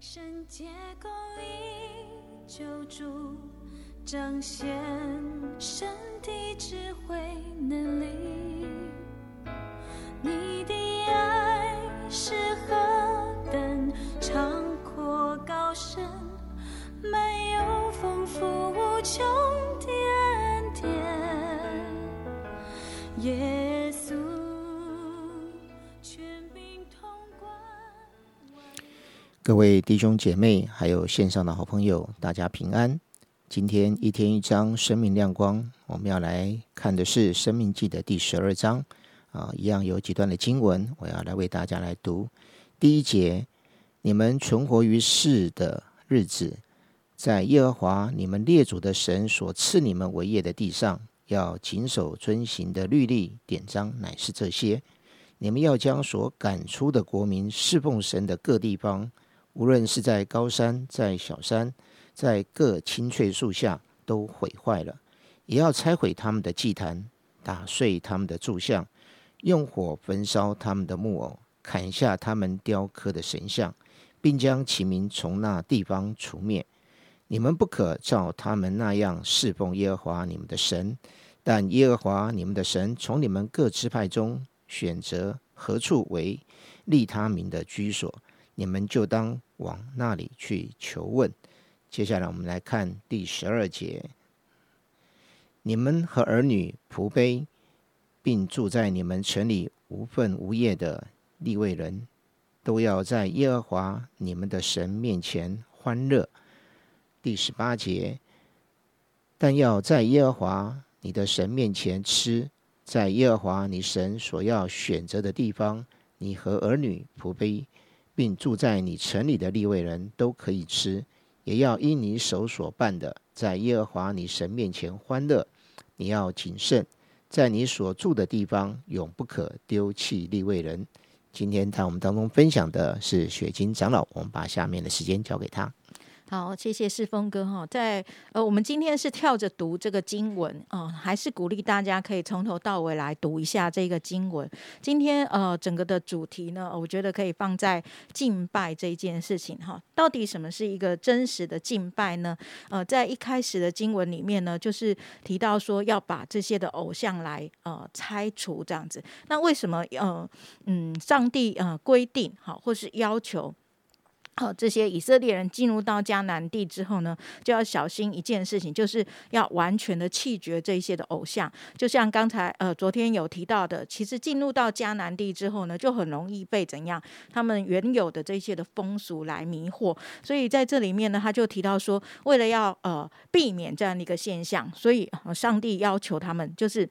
圣洁公义救主，彰显神的智慧能力。你的爱是各位弟兄姐妹，还有线上的好朋友，大家平安。今天一天一章生命亮光，我们要来看的是《生命记》的第十二章啊，一样有几段的经文，我要来为大家来读。第一节：你们存活于世的日子，在耶和华你们列祖的神所赐你们为业的地上，要谨守遵行的律例典章，乃是这些。你们要将所赶出的国民侍奉神的各地方。无论是在高山，在小山，在各青翠树下，都毁坏了；也要拆毁他们的祭坛，打碎他们的柱像，用火焚烧他们的木偶，砍下他们雕刻的神像，并将其名从那地方除灭。你们不可照他们那样侍奉耶和华你们的神，但耶和华你们的神从你们各支派中选择何处为立他名的居所。你们就当往那里去求问。接下来，我们来看第十二节：你们和儿女、仆婢，并住在你们城里无份无业的利未人，都要在耶和华你们的神面前欢乐。第十八节：但要在耶和华你的神面前吃，在耶和华你神所要选择的地方，你和儿女、仆婢。并住在你城里的利位人都可以吃，也要因你手所办的，在耶和华你神面前欢乐。你要谨慎，在你所住的地方永不可丢弃利位人。今天在我们当中分享的是雪晶长老，我们把下面的时间交给他。好，谢谢世峰哥哈。在呃，我们今天是跳着读这个经文啊，还是鼓励大家可以从头到尾来读一下这个经文。今天呃，整个的主题呢，我觉得可以放在敬拜这一件事情哈。到底什么是一个真实的敬拜呢？呃，在一开始的经文里面呢，就是提到说要把这些的偶像来呃拆除这样子。那为什么呃嗯，上帝呃规定好，或是要求？这些以色列人进入到迦南地之后呢，就要小心一件事情，就是要完全的弃绝这些的偶像。就像刚才呃昨天有提到的，其实进入到迦南地之后呢，就很容易被怎样他们原有的这些的风俗来迷惑。所以在这里面呢，他就提到说，为了要呃避免这样的一个现象，所以上帝要求他们就是。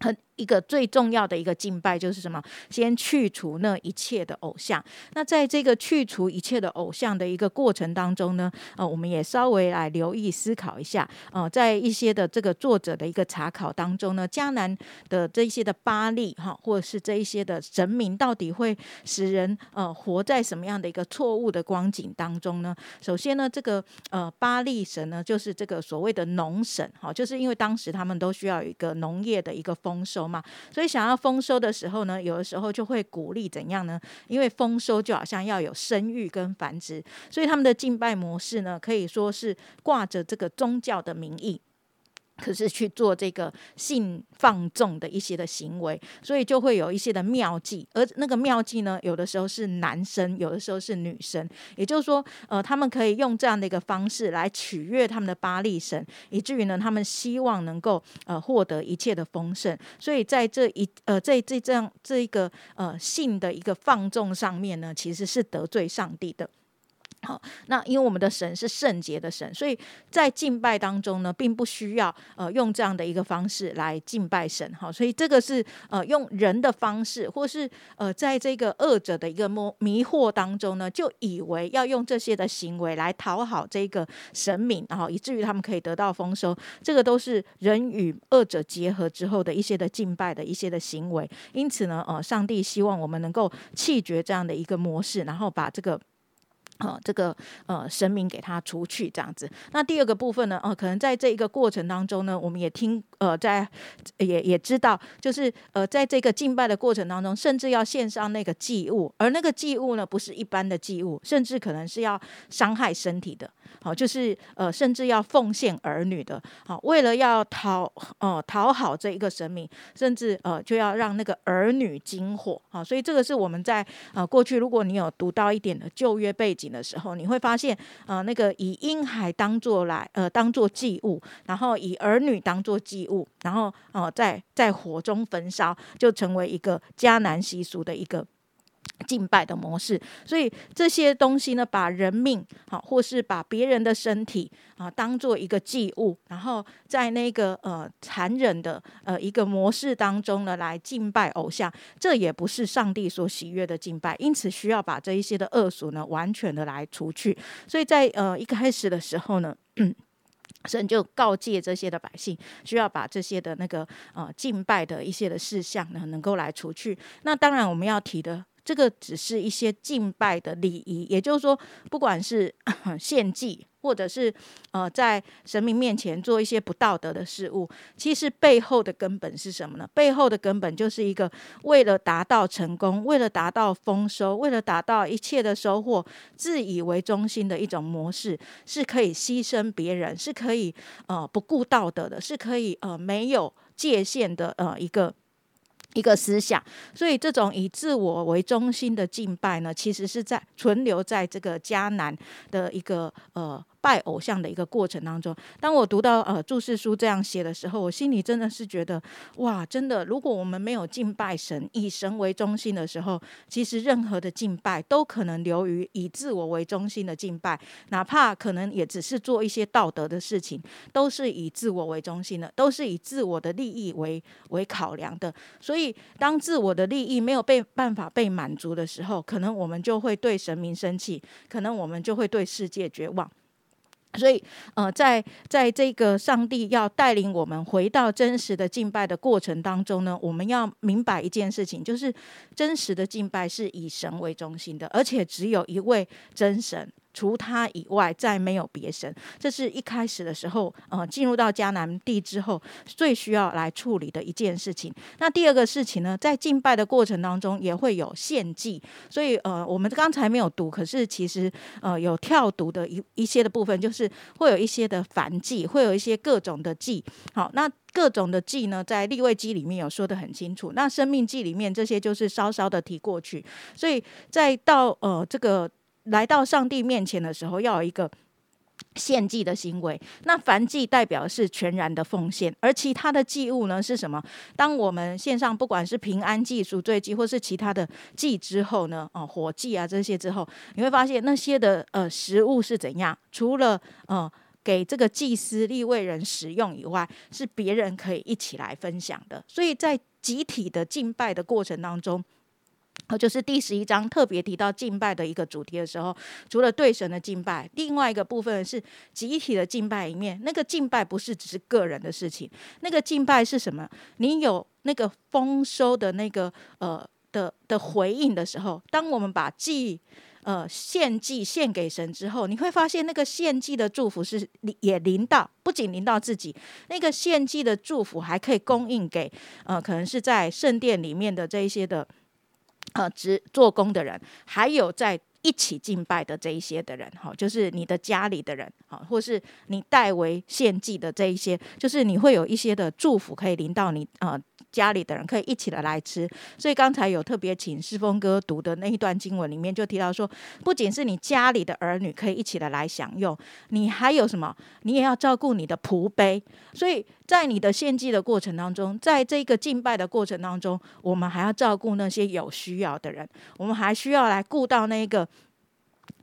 很一个最重要的一个敬拜就是什么？先去除那一切的偶像。那在这个去除一切的偶像的一个过程当中呢，呃，我们也稍微来留意思考一下。呃，在一些的这个作者的一个查考当中呢，迦南的这一些的巴利哈，或者是这一些的神明，到底会使人呃活在什么样的一个错误的光景当中呢？首先呢，这个呃巴利神呢，就是这个所谓的农神，哈，就是因为当时他们都需要一个农业的一个丰收。嘛，所以想要丰收的时候呢，有的时候就会鼓励怎样呢？因为丰收就好像要有生育跟繁殖，所以他们的敬拜模式呢，可以说是挂着这个宗教的名义。可是去做这个性放纵的一些的行为，所以就会有一些的妙计，而那个妙计呢，有的时候是男生，有的时候是女生，也就是说，呃，他们可以用这样的一个方式来取悦他们的巴利神，以至于呢，他们希望能够呃获得一切的丰盛，所以在这一呃在这这样这一个呃性的一个放纵上面呢，其实是得罪上帝的。好，那因为我们的神是圣洁的神，所以在敬拜当中呢，并不需要呃用这样的一个方式来敬拜神。好，所以这个是呃用人的方式，或是呃在这个恶者的一个迷迷惑当中呢，就以为要用这些的行为来讨好这个神明，然后以至于他们可以得到丰收。这个都是人与恶者结合之后的一些的敬拜的一些的行为。因此呢，呃，上帝希望我们能够弃绝这样的一个模式，然后把这个。呃，这个呃神明给他除去这样子。那第二个部分呢，呃，可能在这一个过程当中呢，我们也听呃，在也也知道，就是呃，在这个敬拜的过程当中，甚至要献上那个祭物，而那个祭物呢，不是一般的祭物，甚至可能是要伤害身体的。好，就是呃，甚至要奉献儿女的。好，为了要讨呃讨好这一个神明，甚至呃就要让那个儿女惊火。好，所以这个是我们在呃过去，如果你有读到一点的旧约背景。的时候，你会发现，呃，那个以婴孩当做来，呃，当做祭物，然后以儿女当做祭物，然后，呃，在在火中焚烧，就成为一个迦南习俗的一个。敬拜的模式，所以这些东西呢，把人命好，或是把别人的身体啊，当做一个祭物，然后在那个呃残忍的呃一个模式当中呢，来敬拜偶像，这也不是上帝所喜悦的敬拜，因此需要把这一些的恶俗呢，完全的来除去。所以在呃一开始的时候呢，神就告诫这些的百姓，需要把这些的那个呃敬拜的一些的事项呢，能够来除去。那当然我们要提的。这个只是一些敬拜的礼仪，也就是说，不管是 献祭，或者是呃在神明面前做一些不道德的事物，其实背后的根本是什么呢？背后的根本就是一个为了达到成功，为了达到丰收，为了达到一切的收获，自以为中心的一种模式，是可以牺牲别人，是可以呃不顾道德的，是可以呃没有界限的呃一个。一个思想，所以这种以自我为中心的敬拜呢，其实是在存留在这个迦南的一个呃。拜偶像的一个过程当中，当我读到呃注释书这样写的时候，我心里真的是觉得哇，真的，如果我们没有敬拜神，以神为中心的时候，其实任何的敬拜都可能流于以自我为中心的敬拜，哪怕可能也只是做一些道德的事情，都是以自我为中心的，都是以自我的利益为为考量的。所以，当自我的利益没有被办法被满足的时候，可能我们就会对神明生气，可能我们就会对世界绝望。所以，呃，在在这个上帝要带领我们回到真实的敬拜的过程当中呢，我们要明白一件事情，就是真实的敬拜是以神为中心的，而且只有一位真神。除他以外，再没有别神。这是一开始的时候，呃，进入到迦南地之后，最需要来处理的一件事情。那第二个事情呢，在敬拜的过程当中，也会有献祭。所以，呃，我们刚才没有读，可是其实，呃，有跳读的一一些的部分，就是会有一些的燔祭，会有一些各种的祭。好，那各种的祭呢，在立位记里面有说的很清楚。那生命记里面这些就是稍稍的提过去。所以，在到呃这个。来到上帝面前的时候，要有一个献祭的行为。那凡祭代表是全然的奉献，而其他的祭物呢是什么？当我们献上不管是平安祭、赎罪祭，或是其他的祭之后呢？哦，火祭啊这些之后，你会发现那些的呃食物是怎样？除了呃给这个祭司立位人使用以外，是别人可以一起来分享的。所以在集体的敬拜的过程当中。哦，就是第十一章特别提到敬拜的一个主题的时候，除了对神的敬拜，另外一个部分是集体的敬拜。里面那个敬拜不是只是个人的事情，那个敬拜是什么？你有那个丰收的那个呃的的回应的时候，当我们把祭呃献祭献给神之后，你会发现那个献祭的祝福是也临到，不仅临到自己，那个献祭的祝福还可以供应给呃可能是在圣殿里面的这一些的。呃，职做工的人，还有在一起敬拜的这一些的人，哈，就是你的家里的人，哈，或是你代为献祭的这一些，就是你会有一些的祝福可以临到你，呃。家里的人可以一起的来吃，所以刚才有特别请世峰哥读的那一段经文里面就提到说，不仅是你家里的儿女可以一起的来享用，你还有什么？你也要照顾你的仆卑。所以在你的献祭的过程当中，在这个敬拜的过程当中，我们还要照顾那些有需要的人，我们还需要来顾到那个。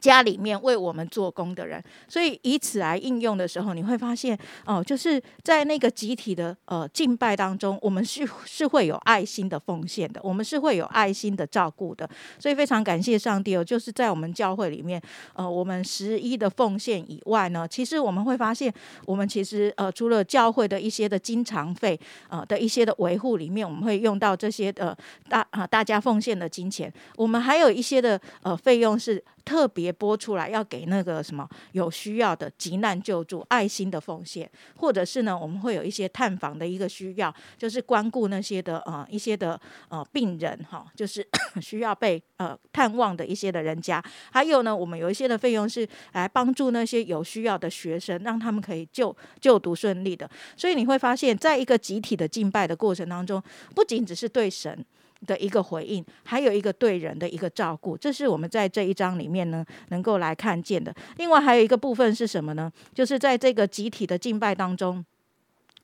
家里面为我们做工的人，所以以此来应用的时候，你会发现哦，就是在那个集体的呃敬拜当中，我们是是会有爱心的奉献的，我们是会有爱心的照顾的。所以非常感谢上帝哦，就是在我们教会里面，呃，我们十一的奉献以外呢，其实我们会发现，我们其实呃除了教会的一些的经常费呃的一些的维护里面，我们会用到这些呃大啊大家奉献的金钱，我们还有一些的呃费用是特别。别拨出来要给那个什么有需要的急难救助、爱心的奉献，或者是呢，我们会有一些探访的一个需要，就是关顾那些的呃一些的呃病人哈，就是 需要被呃探望的一些的人家。还有呢，我们有一些的费用是来帮助那些有需要的学生，让他们可以就就读顺利的。所以你会发现在一个集体的敬拜的过程当中，不仅只是对神。的一个回应，还有一个对人的一个照顾，这是我们在这一章里面呢能够来看见的。另外还有一个部分是什么呢？就是在这个集体的敬拜当中，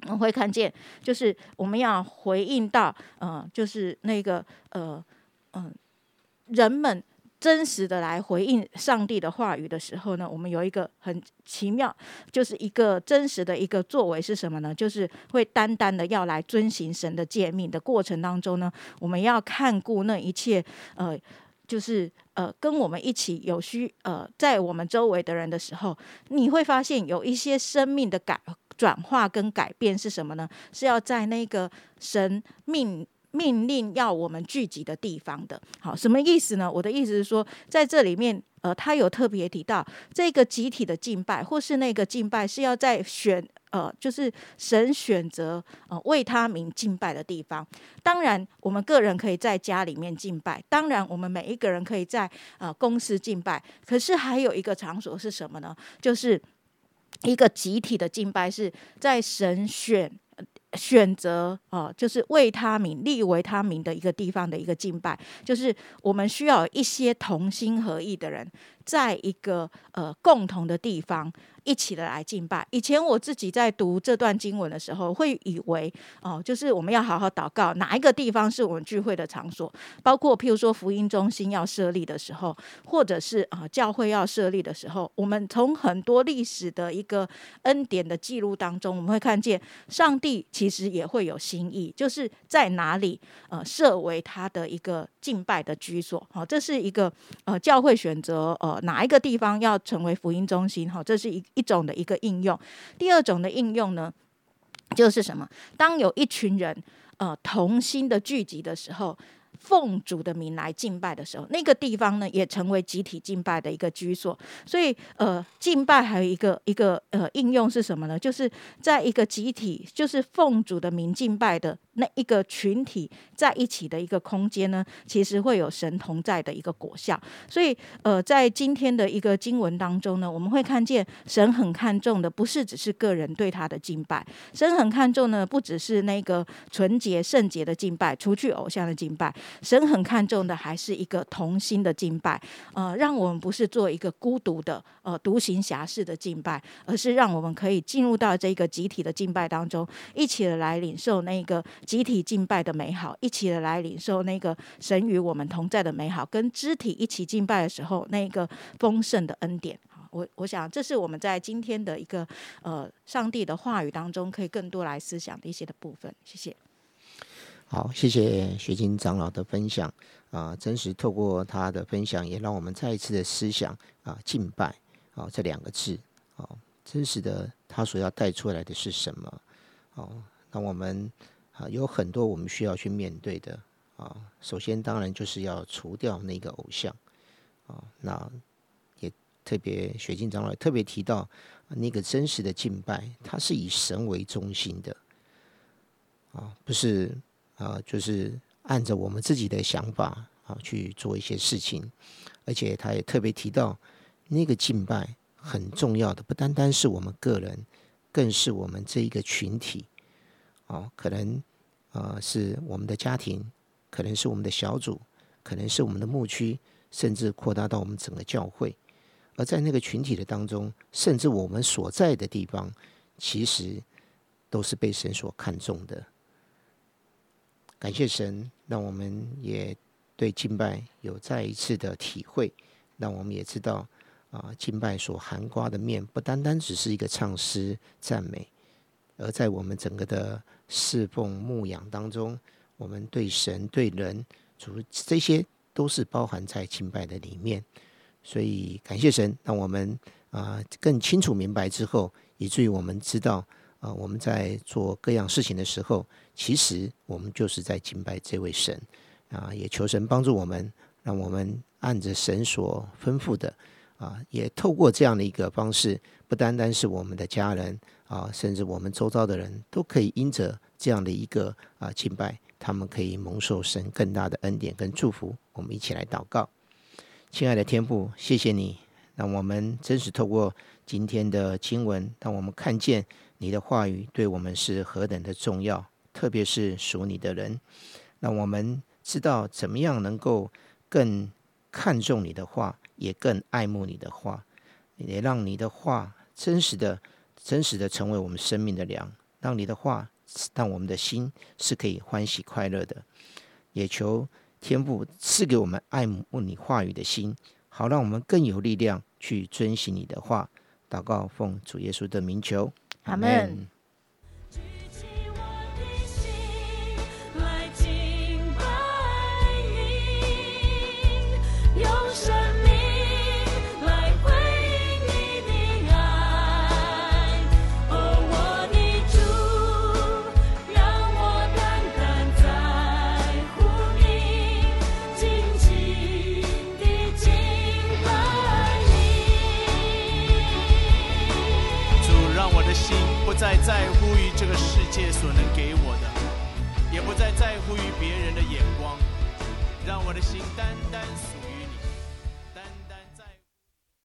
我们会看见，就是我们要回应到，呃，就是那个呃，嗯，人们。真实的来回应上帝的话语的时候呢，我们有一个很奇妙，就是一个真实的一个作为是什么呢？就是会单单的要来遵行神的诫命的过程当中呢，我们要看顾那一切，呃，就是呃，跟我们一起有需呃，在我们周围的人的时候，你会发现有一些生命的改转化跟改变是什么呢？是要在那个神命。命令要我们聚集的地方的，好，什么意思呢？我的意思是说，在这里面，呃，他有特别提到这个集体的敬拜，或是那个敬拜是要在选，呃，就是神选择呃为他名敬拜的地方。当然，我们个人可以在家里面敬拜，当然，我们每一个人可以在呃公司敬拜。可是还有一个场所是什么呢？就是一个集体的敬拜，是在神选。选择啊，就是为他名立为他名的一个地方的一个敬拜，就是我们需要一些同心合意的人，在一个呃共同的地方。一起的来敬拜。以前我自己在读这段经文的时候，会以为哦，就是我们要好好祷告，哪一个地方是我们聚会的场所？包括譬如说福音中心要设立的时候，或者是啊教会要设立的时候，我们从很多历史的一个恩典的记录当中，我们会看见上帝其实也会有心意，就是在哪里呃设为他的一个敬拜的居所。好，这是一个呃教会选择呃哪一个地方要成为福音中心。哈，这是一。一种的一个应用，第二种的应用呢，就是什么？当有一群人呃同心的聚集的时候。奉主的名来敬拜的时候，那个地方呢，也成为集体敬拜的一个居所。所以，呃，敬拜还有一个一个呃应用是什么呢？就是在一个集体，就是奉主的名敬拜的那一个群体在一起的一个空间呢，其实会有神同在的一个果效。所以，呃，在今天的一个经文当中呢，我们会看见神很看重的，不是只是个人对他的敬拜，神很看重呢，不只是那个纯洁圣洁的敬拜，除去偶像的敬拜。神很看重的还是一个同心的敬拜，呃，让我们不是做一个孤独的、呃独行侠士的敬拜，而是让我们可以进入到这个集体的敬拜当中，一起的来领受那个集体敬拜的美好，一起的来领受那个神与我们同在的美好，跟肢体一起敬拜的时候那个丰盛的恩典。我我想这是我们在今天的一个呃上帝的话语当中可以更多来思想的一些的部分。谢谢。好，谢谢学金长老的分享啊！真实透过他的分享，也让我们再一次的思想啊，敬拜啊这两个字啊，真实的他所要带出来的是什么？哦，那我们啊有很多我们需要去面对的啊。首先，当然就是要除掉那个偶像啊。那也特别学金长老特别提到那个真实的敬拜，它是以神为中心的啊，不是。啊，就是按着我们自己的想法啊去做一些事情，而且他也特别提到，那个敬拜很重要的，不单单是我们个人，更是我们这一个群体。哦，可能啊是我们的家庭，可能是我们的小组，可能是我们的牧区，甚至扩大到我们整个教会。而在那个群体的当中，甚至我们所在的地方，其实都是被神所看重的。感谢神，让我们也对敬拜有再一次的体会，让我们也知道啊，敬拜所含瓜的面不单单只是一个唱诗赞美，而在我们整个的侍奉牧养当中，我们对神对人主这些都是包含在敬拜的里面。所以感谢神，让我们啊更清楚明白之后，以至于我们知道。啊，我们在做各样事情的时候，其实我们就是在敬拜这位神啊，也求神帮助我们，让我们按着神所吩咐的啊，也透过这样的一个方式，不单单是我们的家人啊，甚至我们周遭的人都可以因着这样的一个啊敬拜，他们可以蒙受神更大的恩典跟祝福。我们一起来祷告，亲爱的天父，谢谢你，让我们真实透过今天的经文，让我们看见你的话语对我们是何等的重要，特别是属你的人，让我们知道怎么样能够更看重你的话。也更爱慕你的话，也让你的话真实的、真实的成为我们生命的粮，让你的话让我们的心是可以欢喜快乐的。也求天父赐给我们爱慕你话语的心，好让我们更有力量去遵循你的话。祷告奉主耶稣的名求，阿门。